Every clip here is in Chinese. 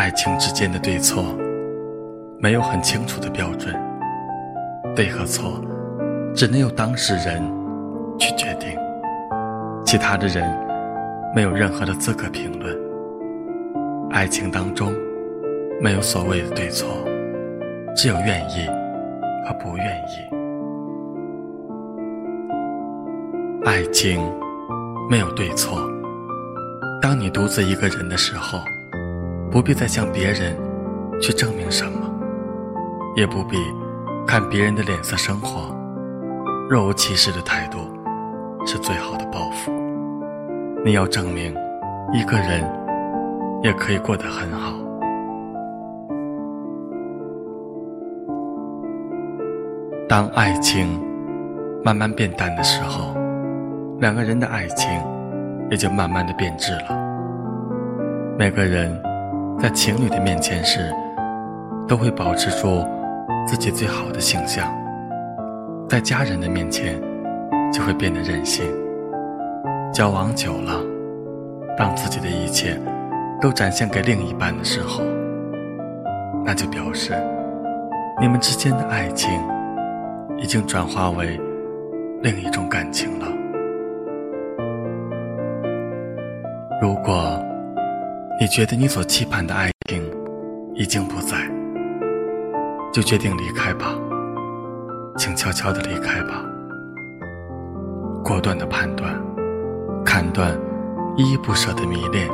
爱情之间的对错，没有很清楚的标准，对和错，只能由当事人去决定，其他的人没有任何的资格评论。爱情当中，没有所谓的对错，只有愿意和不愿意。爱情没有对错。当你独自一个人的时候，不必再向别人去证明什么，也不必看别人的脸色生活。若无其事的态度是最好的报复。你要证明，一个人也可以过得很好。当爱情慢慢变淡的时候，两个人的爱情。也就慢慢的变质了。每个人在情侣的面前时，都会保持住自己最好的形象；在家人的面前，就会变得任性。交往久了，当自己的一切都展现给另一半的时候，那就表示你们之间的爱情已经转化为另一种感情了。如果你觉得你所期盼的爱情已经不在，就决定离开吧，请悄悄的离开吧。果断的判断，砍断依依不舍的迷恋，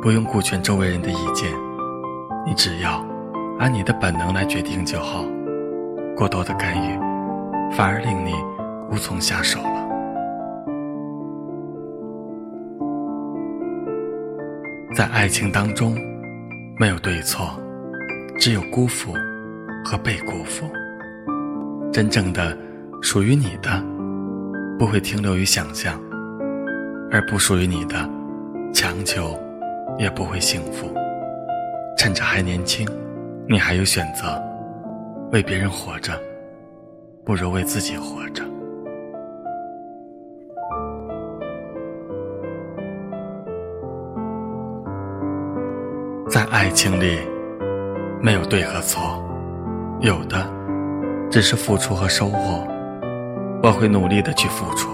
不用顾全周围人的意见，你只要按你的本能来决定就好。过多的干预，反而令你无从下手了。在爱情当中，没有对错，只有辜负和被辜负。真正的属于你的，不会停留于想象；而不属于你的，强求也不会幸福。趁着还年轻，你还有选择，为别人活着，不如为自己活着。在爱情里，没有对和错，有的只是付出和收获。我会努力的去付出，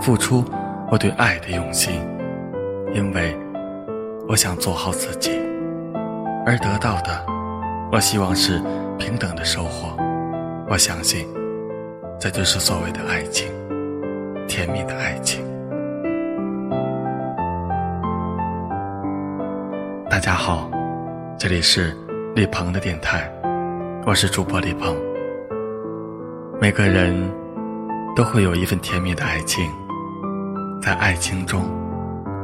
付出我对爱的用心，因为我想做好自己，而得到的，我希望是平等的收获。我相信，这就是所谓的爱情，甜蜜的爱情。大家好，这里是李鹏的电台，我是主播李鹏。每个人都会有一份甜蜜的爱情，在爱情中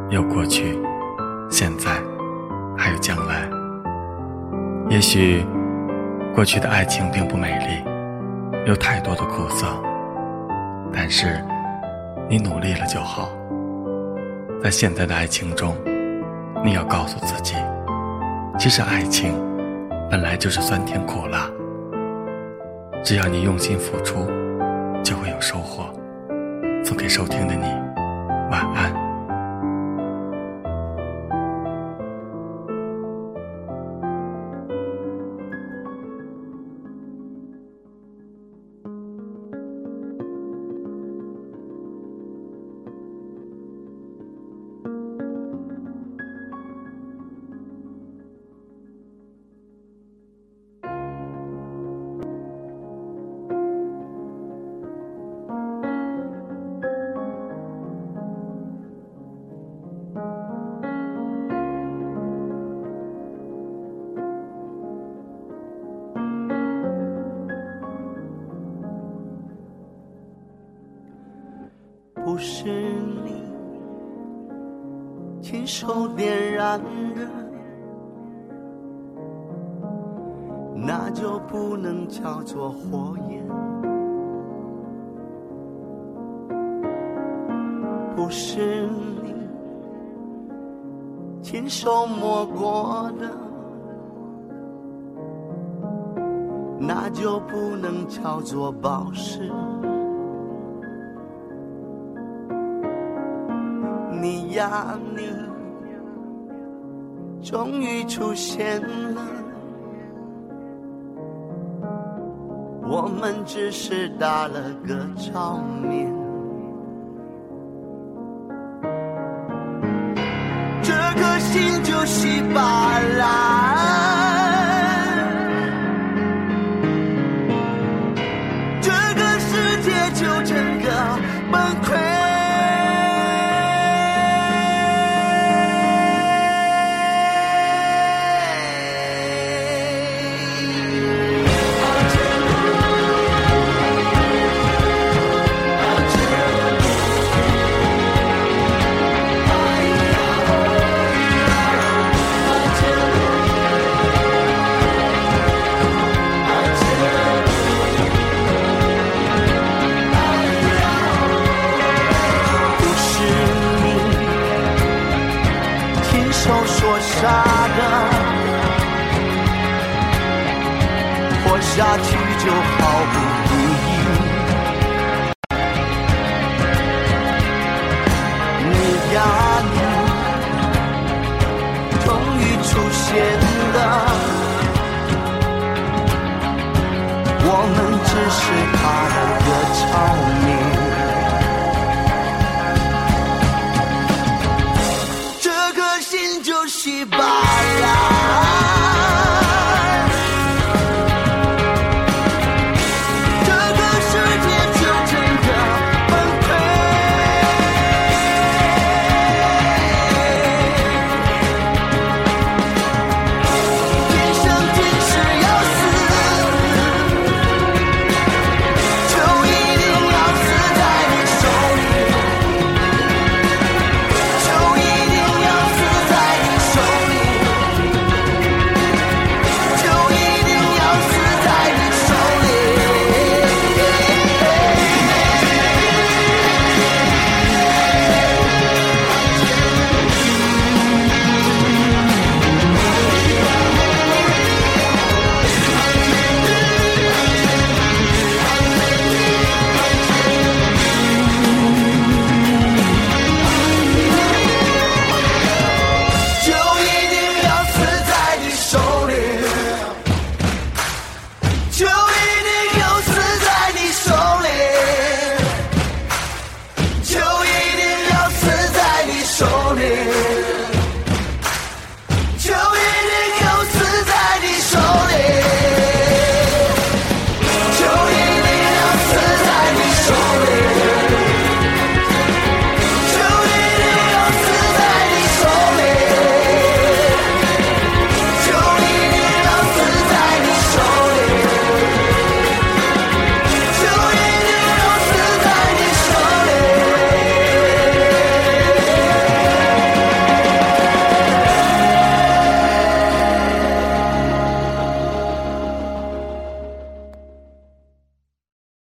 有过去、现在，还有将来。也许过去的爱情并不美丽，有太多的苦涩，但是你努力了就好。在现在的爱情中。你要告诉自己，其实爱情本来就是酸甜苦辣。只要你用心付出，就会有收获。送给收听的你，晚安。不是你亲手点燃的，那就不能叫做火焰。不是你亲手摸过的，那就不能叫做宝石。你呀，你终于出现了，我们只是打了个照面。这颗心就稀巴烂，傻的，活下去就毫不意义。你呀你，终于出现了，我们只是打了个 she.